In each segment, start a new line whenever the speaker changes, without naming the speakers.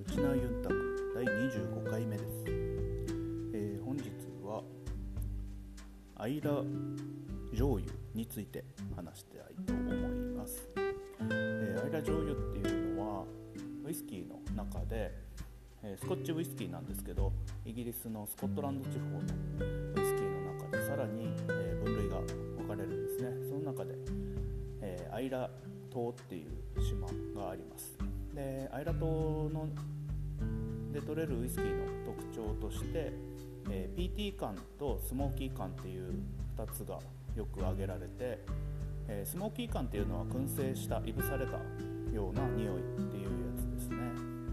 内縄ユンタ第25回目です、えー、本日はアイラ醤油について話したいと思います、えー、アイラ醤油っていうのはウイスキーの中で、えー、スコッチウイスキーなんですけどイギリスのスコットランド地方のウイスキーの中でさらに、え分類が分かれるんですね。その中で、えアイラ島っていう島があります。でアイラ島ので取れるウイスキーの特徴として、えー、PT 感とスモーキー感っていう2つがよく挙げられて、えー、スモーキー感っていうのは燻製したいぶされたような匂いっていうやつですね。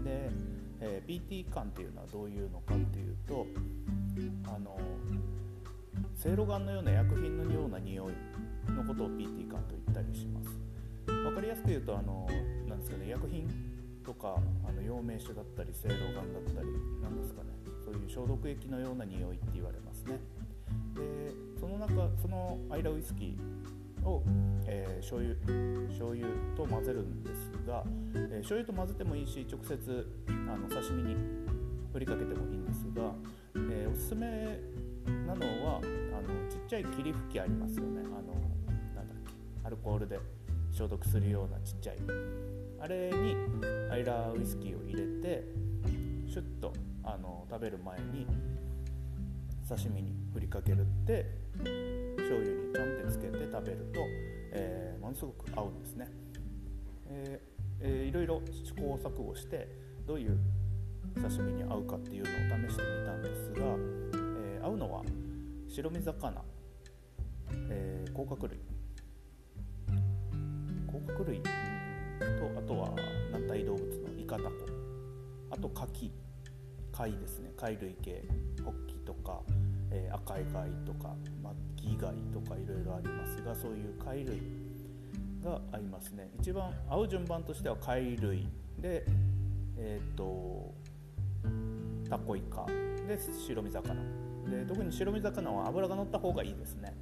で、えー、PT 感っていうのはどういうのかっていうとあのせいろがんのような薬品のような匂いのことを PT 感と言ったりします。分かりやすく言うとあのなんですかね薬品とかあの陽明酒だったりせいろがんだったりなんですかね。そういう消毒液のような匂いって言われますね。でその中そのアイラウイスキーを、えー、醤油醤油と混ぜるんですが、えー、醤油と混ぜてもいいし直接あの刺身に振りかけてもいいんですが、えー、おすすめなのはあのちっちゃい霧吹きありますよね。あのなんだっけアルコールで消毒するようなちっちゃい。あれにアイラウイスキーを入れてシュッとあの食べる前に刺身に振りかけるって醤油にちょんってつけて食べると、えー、ものすごく合うんですね、えーえー、いろいろ試行錯誤してどういう刺身に合うかっていうのを試してみたんですが、えー、合うのは白身魚、え、甲殻類。甲殻類カキ貝ですね。貝類系。ホッキとか、えー、赤い貝とかマッキ貝とかいろいろありますがそういう貝類が合いますね。一番合う順番としては貝類でえっ、とタコイカで白身魚。で特に白身魚は脂が乗った方がいいですね。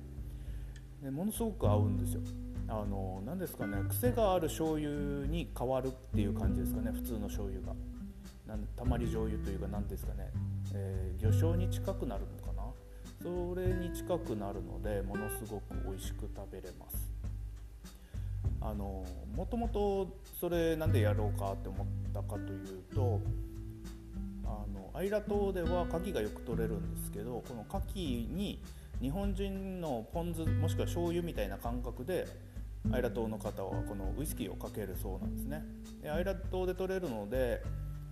でものすごく合うんですよ。あの何ですかね癖がある醤油に変わるっていう感じですかね普通の醤油が。なんたまり醤油というか何ですかね、えー、魚醤に近くなるのかな。それに近くなるのでものすごく美味しく食べれます。あのもともとそれなんでやろうかって思ったかというとあのアイラ島では牡蠣がよく取れるんですけどこの牡蠣に日本人のポン酢もしくは醤油みたいな感覚でアイラ島の方はこのウイスキーをかけるそうなんですね。でアイラ島で取れるので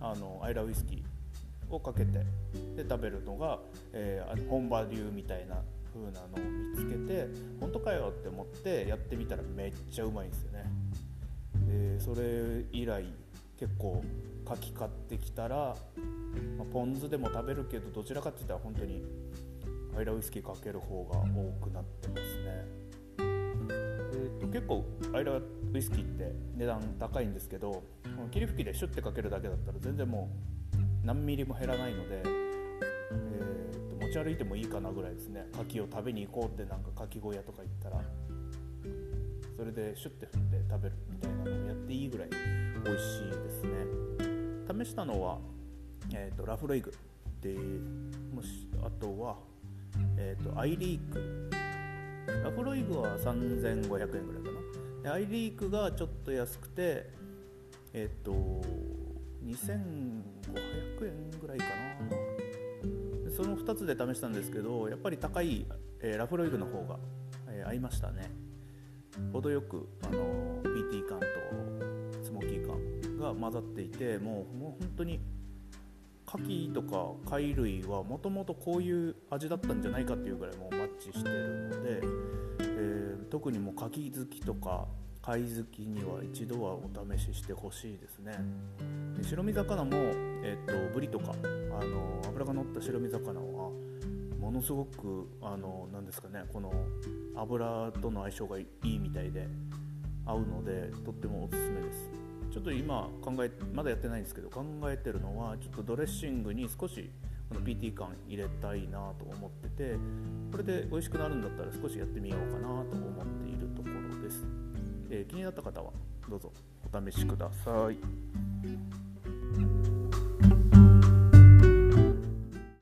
あのアイラウイスキーをかけてで食べるのが、えー、本場流みたいな風なのを見つけて本当かよって思ってやってみたらめっちゃうまいんですよね。でそれ以来結構かき買ってきたら、まあ、ポン酢でも食べるけどどちらかって言ったら本当にアイラウイスキーかける方が多くなってますね。と結構アイラウイスキーって値段高いんですけど霧吹きでシュッてかけるだけだったら全然もう何ミリも減らないので、えーと、持ち歩いてもいいかなぐらいですね。牡蠣を食べに行こうってなんか牡蠣小屋とか行ったらそれでシュッて振って食べるみたいなのをやっていいぐらい美味しいですね。試したのは、えーと、ラフロイグでもしあとは、えーとアイリークラフロイグは3500円ぐらいかな。でアイリークがちょっと安くてえっ、と2500円ぐらいかな。その2つで試したんですけどやっぱり高い、えー、ラフロイグの方が、えー、合いましたね。程よくあの PT 感とスモーキー感が混ざっていてもうもう本当に牡蠣とか貝類はもともとこういう味だったんじゃないかっていうぐらいもうしてるので、えー、特にもう牡蠣好きとか貝好きには一度はお試ししてほしいですね。で白身魚も、えーと、ブリとかあの脂が乗った白身魚はものすごくあのなんですかねこの油との相性がいいみたいで合うのでとってもおすすめです。ちょっと今考えまだやってないんですけど考えてるのはちょっとドレッシングに少しこの PT 感入れたいなと思っててこれで美味しくなるんだったら少しやってみようかなと思っているところです、えー、気になった方はどうぞお試しください